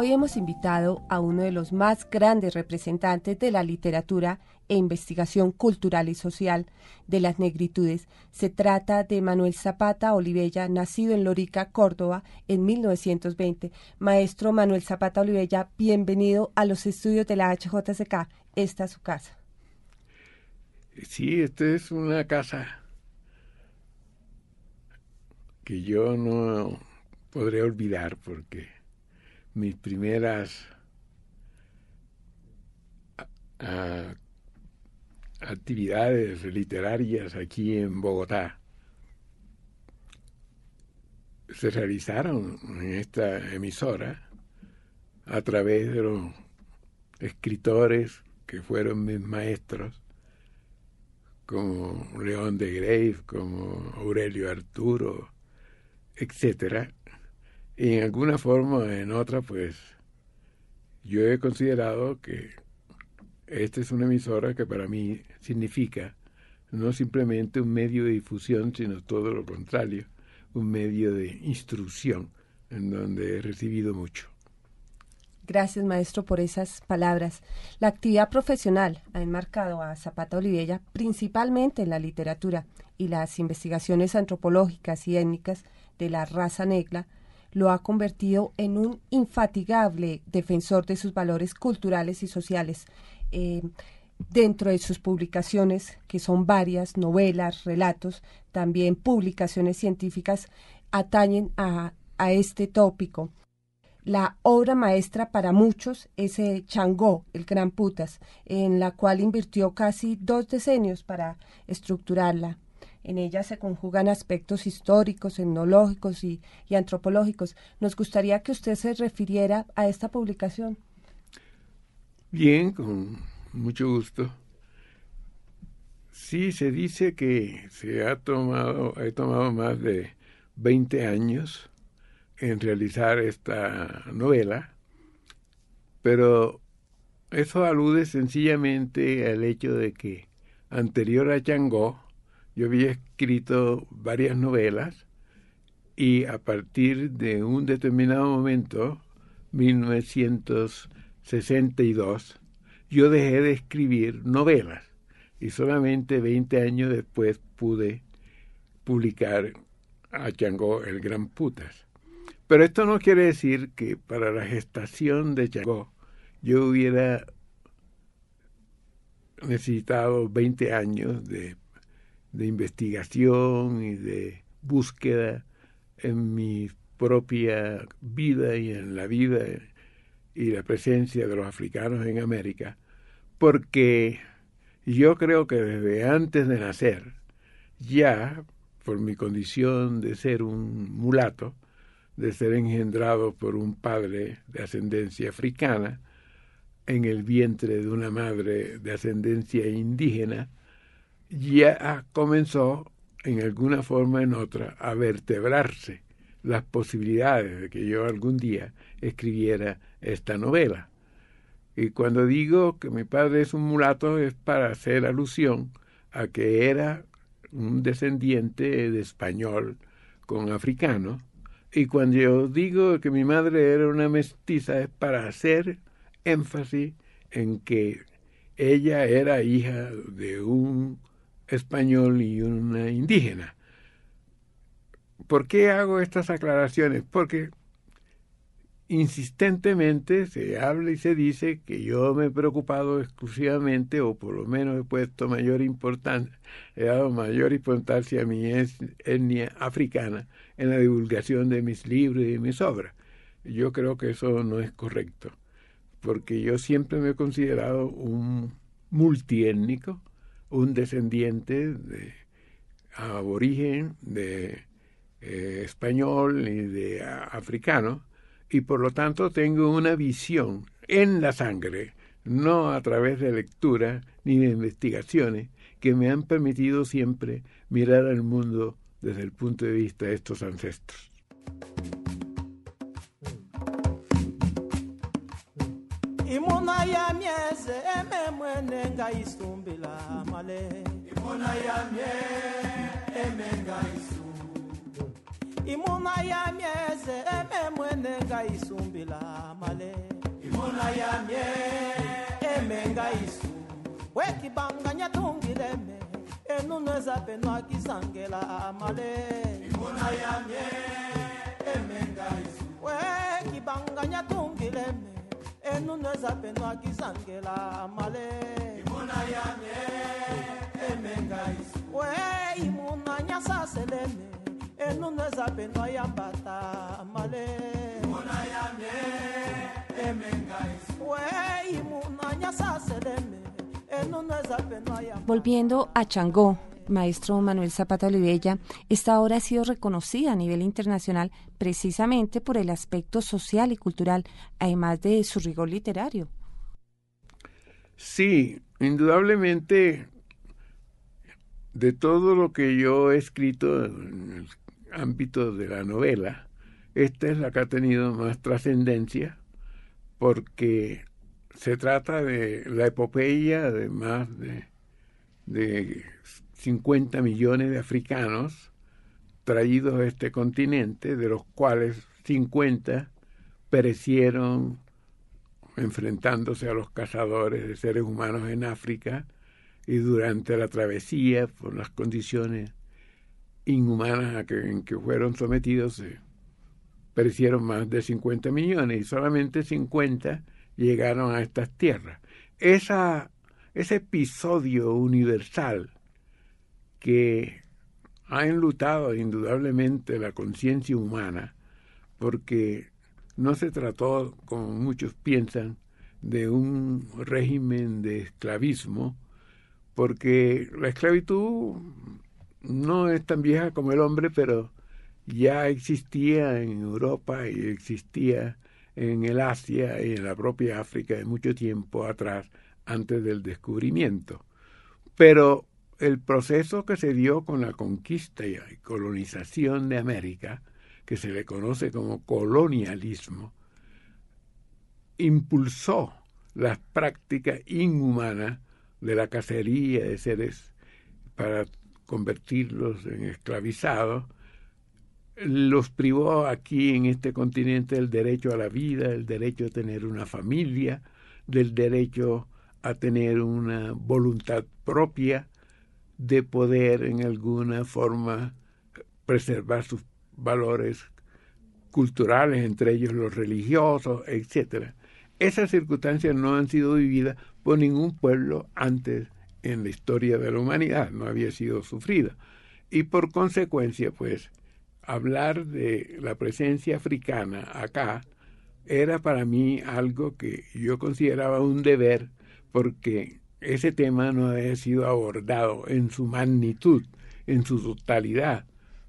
Hoy hemos invitado a uno de los más grandes representantes de la literatura e investigación cultural y social de las negritudes. Se trata de Manuel Zapata Olivella, nacido en Lorica, Córdoba, en 1920. Maestro Manuel Zapata Olivella, bienvenido a los estudios de la HJCK. Esta es su casa. Sí, esta es una casa que yo no podré olvidar porque mis primeras actividades literarias aquí en Bogotá se realizaron en esta emisora a través de los escritores que fueron mis maestros, como León de Grave, como Aurelio Arturo, etcétera, en alguna forma o en otra, pues yo he considerado que esta es una emisora que para mí significa no simplemente un medio de difusión, sino todo lo contrario, un medio de instrucción en donde he recibido mucho. Gracias, maestro, por esas palabras. La actividad profesional ha enmarcado a Zapata Olivella principalmente en la literatura y las investigaciones antropológicas y étnicas de la raza negra lo ha convertido en un infatigable defensor de sus valores culturales y sociales. Eh, dentro de sus publicaciones, que son varias, novelas, relatos, también publicaciones científicas, atañen a, a este tópico. La obra maestra para muchos es el Changó, el Gran Putas, en la cual invirtió casi dos decenios para estructurarla. En ella se conjugan aspectos históricos, etnológicos y, antropológicos. Nos gustaría que usted se refiriera a esta publicación. Bien, con mucho gusto. Sí, se dice que se ha tomado, he tomado más de 20 años en realizar esta novela, pero eso alude sencillamente al hecho de que anterior a Changó, yo había escrito varias novelas y a partir de un determinado momento, 1962, yo dejé de escribir novelas y solamente 20 años después pude publicar a Changó el Gran Putas. Pero esto no quiere decir que para la gestación de Changó yo hubiera necesitado 20 años de de investigación y de búsqueda en mi propia vida y en la vida y la presencia de los africanos en América, porque yo creo que desde antes de nacer, ya por mi condición de ser un mulato, de ser engendrado por un padre de ascendencia africana, en el vientre de una madre de ascendencia indígena, ya comenzó en alguna forma o en otra a vertebrarse las posibilidades de que yo algún día escribiera esta novela. Y cuando digo que mi padre es un mulato es para hacer alusión a que era un descendiente de español con africano. Y cuando yo digo que mi madre era una mestiza es para hacer énfasis en que ella era hija de un español y una indígena. ¿Por qué hago estas aclaraciones? Porque insistentemente se habla y se dice que yo me he preocupado exclusivamente, o por lo menos he puesto mayor importancia, he dado mayor importancia a mi etnia africana en la divulgación de mis libros y de mis obras. yo creo que eso no es correcto, porque yo siempre me he considerado un multiétnico, un descendiente de aborigen, de eh, español y de africano, y por lo tanto tengo una visión en la sangre, no a través de lectura ni de investigaciones, que me han permitido siempre mirar al mundo desde el punto de vista de estos ancestros. Imuna ya mie emenga isumbu imuna ya mieze ememwene ngaisumbila male. Imuna ya mie emenga isumbu wekibanganya tungileme enunweza penwa kisangela male. Imuna ya mie emenga isumbu wekibanganya tungileme enunweza penwa kisangela male. Imuna ya yambata male yambata Volviendo a Changó, maestro Manuel Zapata Olivella, esta obra ha sido reconocida a nivel internacional precisamente por el aspecto social y cultural, además de su rigor literario. Sí, indudablemente de todo lo que yo he escrito en el ámbito de la novela, esta es la que ha tenido más trascendencia porque se trata de la epopeya de más de, de 50 millones de africanos traídos a este continente, de los cuales 50 perecieron enfrentándose a los cazadores de seres humanos en África y durante la travesía, por las condiciones inhumanas a que, en que fueron sometidos, perecieron más de 50 millones y solamente 50 llegaron a estas tierras. Esa, ese episodio universal que ha enlutado indudablemente la conciencia humana, porque no se trató, como muchos piensan, de un régimen de esclavismo, porque la esclavitud no es tan vieja como el hombre, pero ya existía en Europa y existía en el Asia y en la propia África de mucho tiempo atrás, antes del descubrimiento. Pero el proceso que se dio con la conquista y colonización de América, que se le conoce como colonialismo, impulsó las prácticas inhumanas de la cacería de seres para convertirlos en esclavizados, los privó aquí en este continente del derecho a la vida, del derecho a tener una familia, del derecho a tener una voluntad propia, de poder en alguna forma preservar sus valores culturales, entre ellos los religiosos, etcétera. Esas circunstancias no han sido vividas por ningún pueblo antes en la historia de la humanidad, no había sido sufrida. Y por consecuencia, pues, hablar de la presencia africana acá era para mí algo que yo consideraba un deber porque ese tema no había sido abordado en su magnitud, en su totalidad,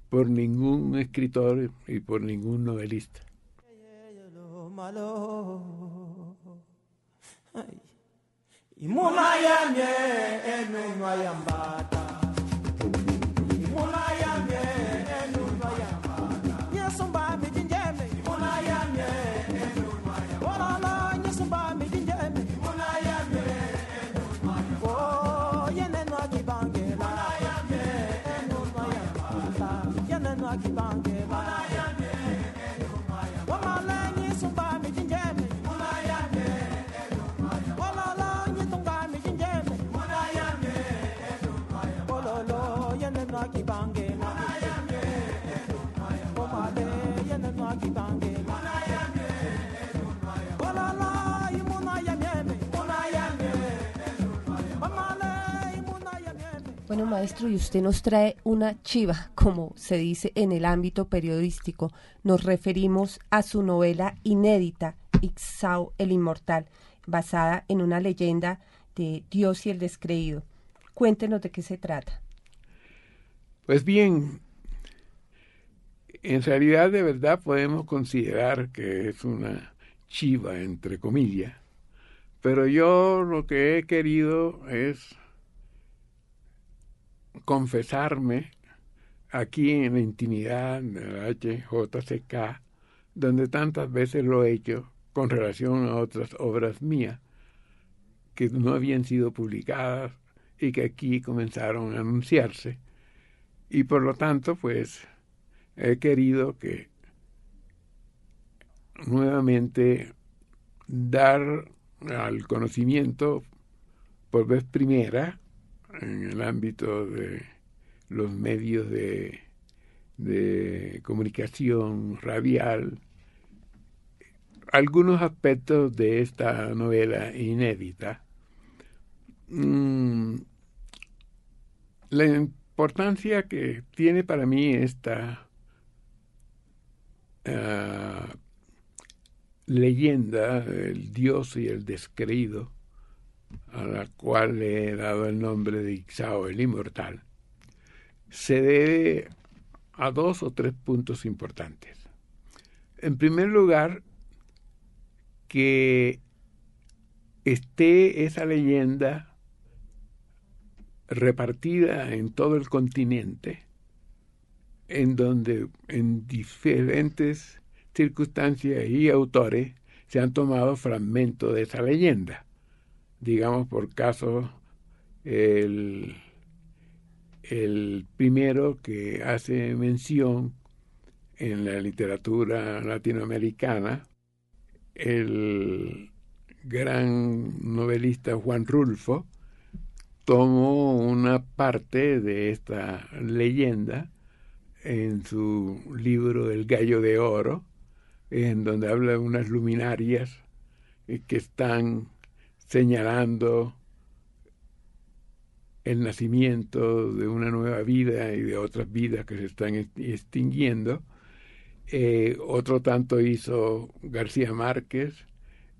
por ningún escritor y por ningún novelista. Imuna yamye enunwa yambata Bueno, maestro, y usted nos trae una chiva, como se dice en el ámbito periodístico. Nos referimos a su novela inédita, Ixao el Inmortal, basada en una leyenda de Dios y el Descreído. Cuéntenos de qué se trata. Pues bien, en realidad de verdad podemos considerar que es una chiva, entre comillas, pero yo lo que he querido es confesarme aquí en la intimidad de la HJCK, donde tantas veces lo he hecho con relación a otras obras mías que no habían sido publicadas y que aquí comenzaron a anunciarse. Y por lo tanto, pues he querido que nuevamente dar al conocimiento por vez primera en el ámbito de los medios de, de comunicación radial algunos aspectos de esta novela inédita. Mm, la importancia que tiene para mí esta ah, leyenda, el dios y el descreído, a la cual le he dado el nombre de Ixao, el inmortal, se debe a dos o tres puntos importantes. En primer lugar, que esté esa leyenda repartida en todo el continente, en donde en diferentes circunstancias y autores se han tomado fragmentos de esa leyenda digamos por caso, el, el primero que hace mención en la literatura latinoamericana, el gran novelista Juan Rulfo tomó una parte de esta leyenda en su libro El gallo de oro, en donde habla de unas luminarias que están señalando el nacimiento de una nueva vida y de otras vidas que se están extinguiendo. Eh, otro tanto hizo García Márquez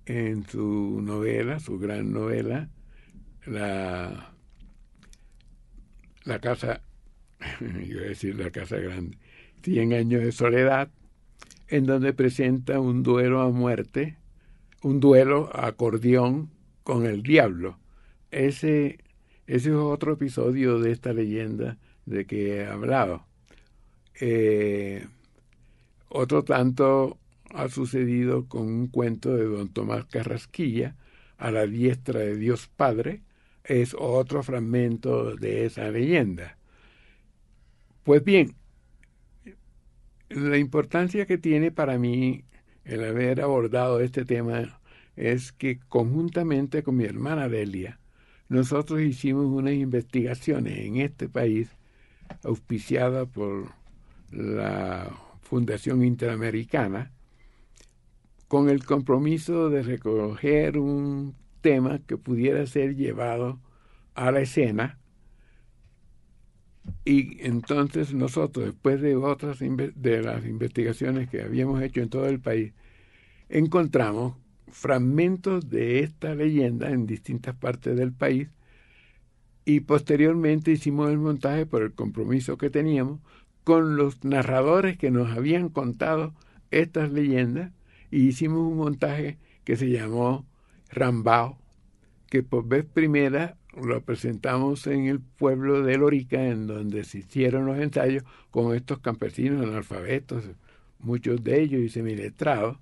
en su novela, su gran novela, La, la Casa, decir La Casa Grande, Cien años de soledad, en donde presenta un duelo a muerte, un duelo a acordeón con el diablo. Ese, ese es otro episodio de esta leyenda de que he hablado. Eh, otro tanto ha sucedido con un cuento de don Tomás Carrasquilla, a la diestra de Dios Padre, es otro fragmento de esa leyenda. Pues bien, la importancia que tiene para mí el haber abordado este tema es que conjuntamente con mi hermana Delia, nosotros hicimos unas investigaciones en este país auspiciada por la Fundación Interamericana con el compromiso de recoger un tema que pudiera ser llevado a la escena. Y entonces nosotros después de otras de las investigaciones que habíamos hecho en todo el país encontramos fragmentos de esta leyenda en distintas partes del país y posteriormente hicimos el montaje por el compromiso que teníamos con los narradores que nos habían contado estas leyendas y hicimos un montaje que se llamó Rambao, que por vez primera lo presentamos en el pueblo de Lorica, en donde se hicieron los ensayos con estos campesinos analfabetos, muchos de ellos y semiletrados,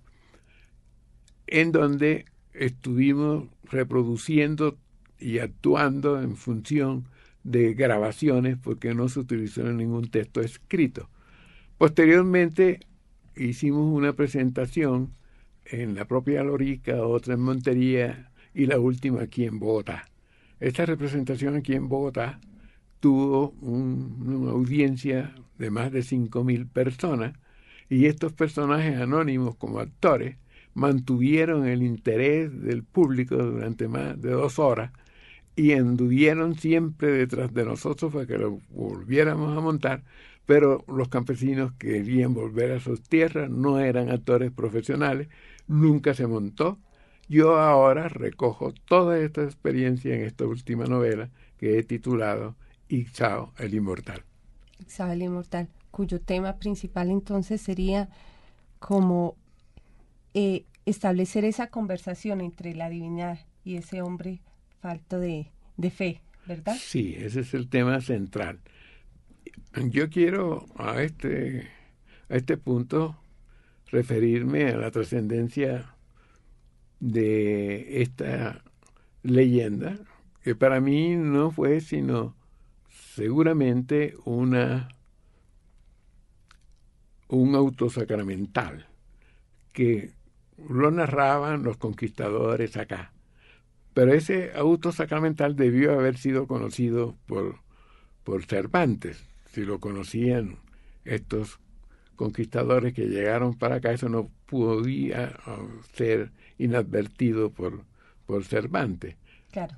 en donde estuvimos reproduciendo y actuando en función de grabaciones porque no se utilizó ningún texto escrito. Posteriormente hicimos una presentación en la propia Lorica, otra en Montería y la última aquí en Bogotá. Esta representación aquí en Bogotá tuvo una audiencia de más de 5.000 personas y estos personajes anónimos como actores mantuvieron el interés del público durante más de dos horas y anduvieron siempre detrás de nosotros para que lo volviéramos a montar, pero los campesinos querían volver a sus tierras, no eran actores profesionales, nunca se montó. Yo ahora recojo toda esta experiencia en esta última novela que he titulado Ixao el Inmortal. Ixao el Inmortal, cuyo tema principal entonces sería como eh, establecer esa conversación entre la divinidad y ese hombre falto de, de fe, ¿verdad? Sí, ese es el tema central. Yo quiero a este, a este punto referirme a la trascendencia de esta leyenda, que para mí no fue sino seguramente una un auto sacramental que lo narraban los conquistadores acá. Pero ese auto sacramental debió haber sido conocido por, por Cervantes. Si lo conocían estos conquistadores que llegaron para acá, eso no podía ser inadvertido por, por Cervantes.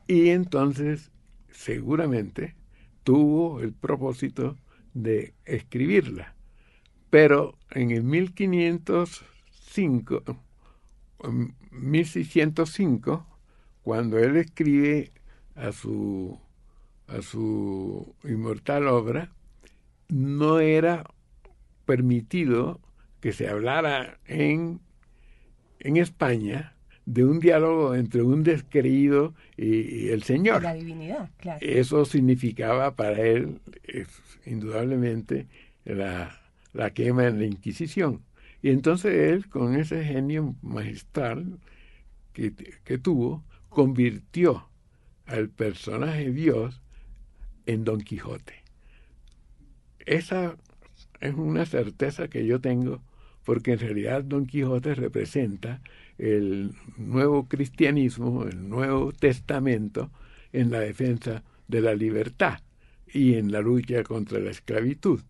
Y entonces, seguramente, tuvo el propósito de escribirla. Pero en el 1505, 1605, cuando él escribe a su, a su inmortal obra, no era permitido que se hablara en, en España de un diálogo entre un descreído y, el Señor. La divinidad, claro. Eso significaba para él, indudablemente, la, la quema en la Inquisición. Y entonces él, con ese genio magistral que, que tuvo, convirtió al personaje Dios en Don Quijote. Esa es una certeza que yo tengo porque en realidad Don Quijote representa el nuevo cristianismo, el nuevo testamento en la defensa de la libertad y en la lucha contra la esclavitud.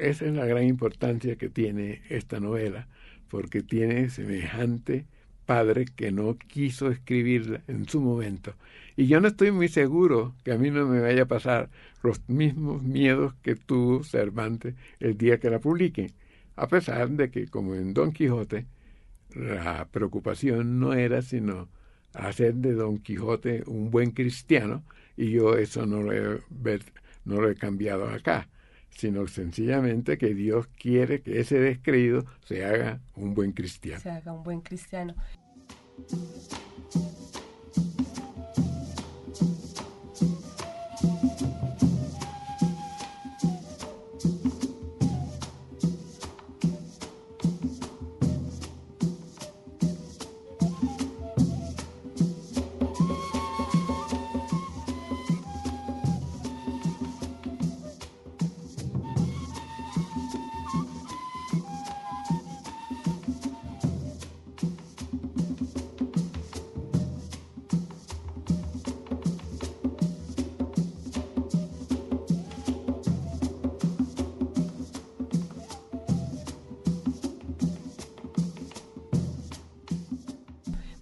Esa es la gran importancia que tiene esta novela, porque tiene semejante padre que no quiso escribirla en su momento. Y yo no estoy muy seguro que a mí no me vaya a pasar los mismos miedos que tuvo Cervantes el día que la publiquen, a pesar de que, como en Don Quijote, la preocupación no era sino hacer de Don Quijote un buen cristiano, y yo eso no lo he, no lo he cambiado acá sino sencillamente que Dios quiere que ese descreído se haga un buen cristiano. Se haga un buen cristiano.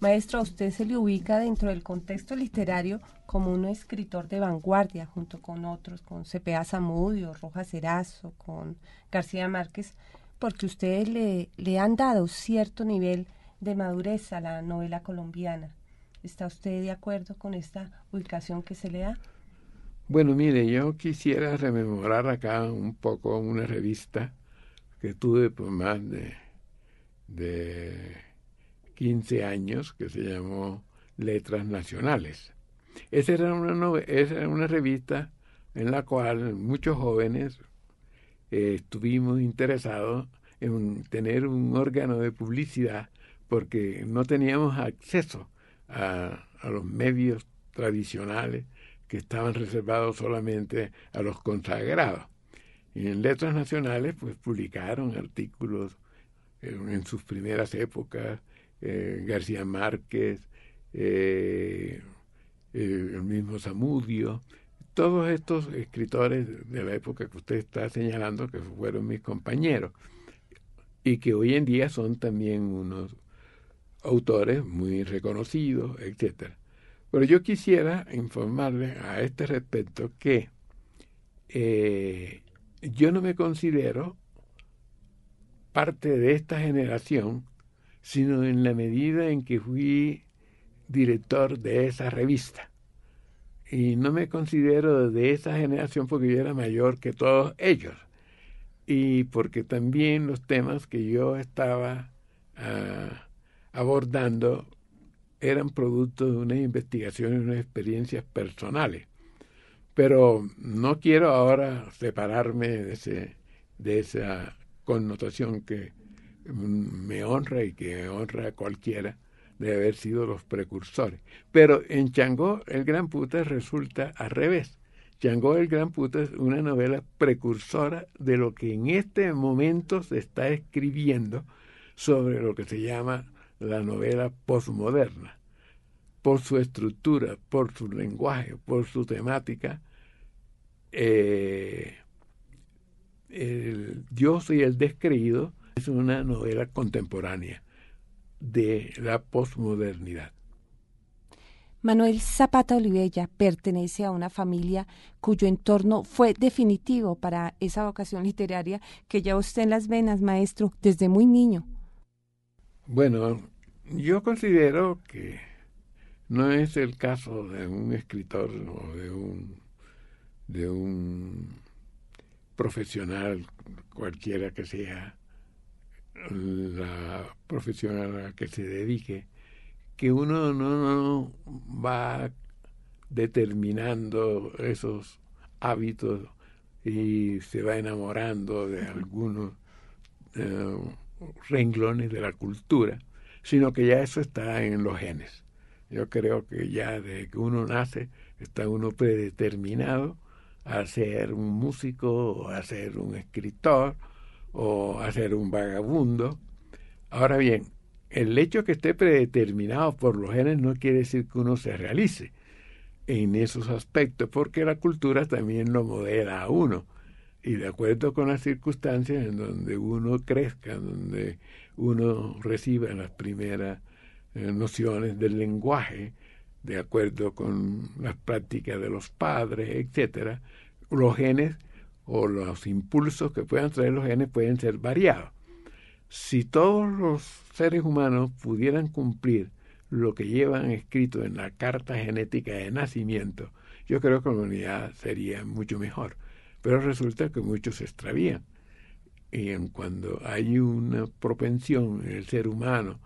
Maestro, usted se le ubica dentro del contexto literario como un escritor de vanguardia, junto con otros, con C.P.A. Zamudio, Rojas Erazo, con García Márquez, porque ustedes le, le han dado cierto nivel de madurez a la novela colombiana. ¿Está usted de acuerdo con esta ubicación que se le da? Bueno, mire, yo quisiera rememorar acá un poco una revista que tuve por más de, de 15 años que se llamó Letras Nacionales. Esa era una, revista en la cual muchos jóvenes eh, estuvimos interesados en tener un órgano de publicidad porque no teníamos acceso a los medios tradicionales que estaban reservados solamente a los consagrados. Y en Letras Nacionales pues publicaron artículos en sus primeras épocas eh, García Márquez, eh, eh, el mismo Zamudio, todos estos escritores de la época que usted está señalando que fueron mis compañeros y que hoy en día son también unos autores muy reconocidos, etcétera. Pero yo quisiera informarle a este respecto que yo no me considero parte de esta generación, sino en la medida en que fui director de esa revista. Y no me considero de esa generación porque yo era mayor que todos ellos. Y porque también los temas que yo estaba ah, abordando eran producto de unas investigaciones, unas experiencias personales. Pero no quiero ahora separarme de, ese, de esa connotación que me honra y que honra a cualquiera de haber sido los precursores. Pero en Changó el Gran Puta resulta al revés. Changó el Gran Puta es una novela precursora de lo que en este momento se está escribiendo sobre lo que se llama la novela postmoderna. Por su estructura, por su lenguaje, por su temática, eh, el Dios y el descreído es una novela contemporánea de la posmodernidad. Manuel Zapata Olivella pertenece a una familia cuyo entorno fue definitivo para esa vocación literaria que ya usted en las venas, maestro, desde muy niño. Bueno, yo considero que no es el caso de un escritor o de un de un profesional cualquiera que sea la profesión a la que se dedique, que uno no, va determinando esos hábitos y se va enamorando de algunos eh, renglones de la cultura, sino que ya eso está en los genes. Yo creo que ya desde que uno nace está uno predeterminado a ser un músico o a ser un escritor o a ser un vagabundo. Ahora bien, el hecho que esté predeterminado por los genes no quiere decir que uno se realice en esos aspectos, porque la cultura también lo modela a uno. Y de acuerdo con las circunstancias en donde uno crezca, donde uno reciba las primeras eh, nociones del lenguaje, de acuerdo con las prácticas de los padres, etcétera, los genes o los impulsos que puedan traer los genes pueden ser variados. Si todos los seres humanos pudieran cumplir lo que llevan escrito en la carta genética de nacimiento, yo creo que la humanidad sería mucho mejor. Pero resulta que muchos se extravían. Y en cuando hay una propensión en el ser humano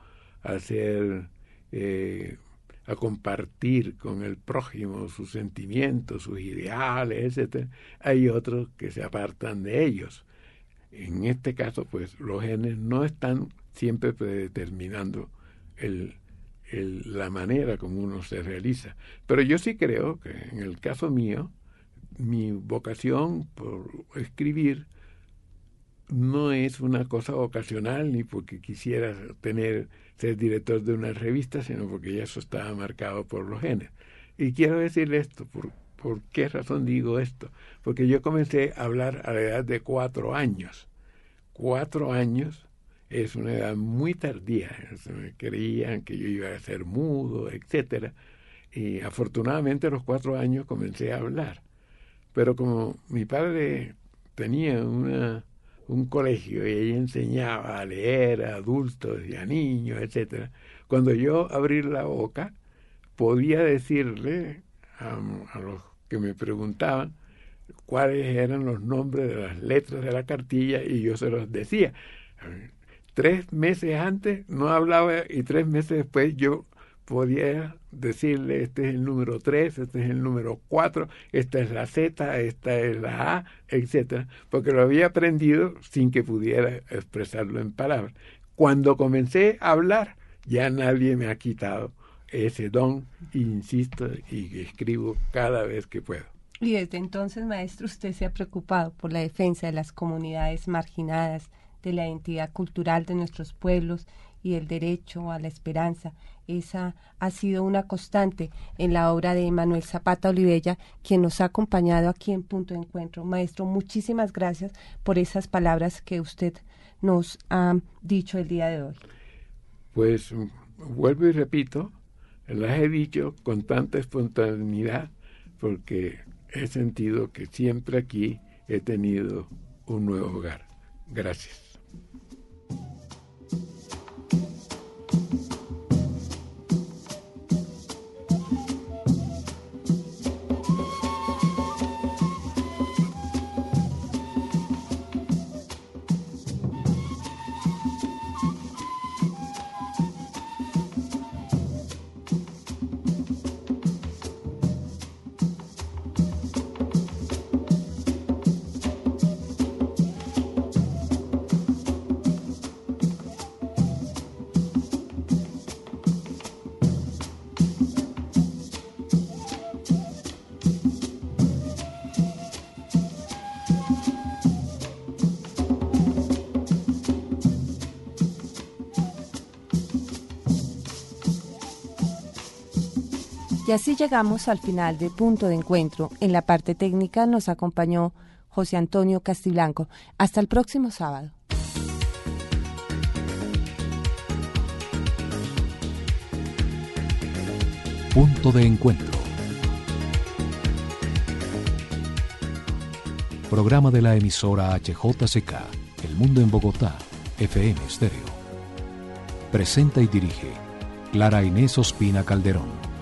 a ser eh, a compartir con el prójimo sus sentimientos, sus ideales, etc., hay otros que se apartan de ellos. En este caso, pues los genes no están siempre predeterminando la manera como uno se realiza. Pero yo sí creo que en el caso mío, mi vocación por escribir no es una cosa ocasional ni porque quisiera tener ser director de una revista, sino porque ya eso estaba marcado por los genes. Y quiero decirle esto, ¿por, ¿por qué razón digo esto? Porque yo comencé a hablar a la edad de cuatro años. Cuatro años es una edad muy tardía. Me creían que yo iba a ser mudo, etcétera. Y afortunadamente a los cuatro años comencé a hablar. Pero como mi padre tenía una un colegio y ella enseñaba a leer a adultos y a niños, etcétera. Cuando yo abrí la boca, podía decirle a, a, los que me preguntaban cuáles eran los nombres de las letras de la cartilla y yo se los decía. Tres meses antes no hablaba y tres meses después yo podía decirle, este es el número 3, este es el número 4, esta es la Z, esta es la A, etcétera, porque lo había aprendido sin que pudiera expresarlo en palabras. Cuando comencé a hablar, ya nadie me ha quitado ese don, insisto, y escribo cada vez que puedo. Y desde entonces, maestro, usted se ha preocupado por la defensa de las comunidades marginadas, de la identidad cultural de nuestros pueblos y el derecho a la esperanza. Esa ha sido una constante en la obra de Manuel Zapata Olivella, quien nos ha acompañado aquí en Punto de Encuentro. Maestro, muchísimas gracias por esas palabras que usted nos ha dicho el día de hoy. Pues vuelvo y repito, las he dicho con tanta espontaneidad porque he sentido que siempre aquí he tenido un nuevo hogar. Gracias. Y así llegamos al final de Punto de Encuentro. En la parte técnica nos acompañó José Antonio Castiblanco. Hasta el próximo sábado. Punto de Encuentro. Programa de la emisora HJCK, El Mundo en Bogotá, FM Stereo. Presenta y dirige Clara Inés Ospina Calderón.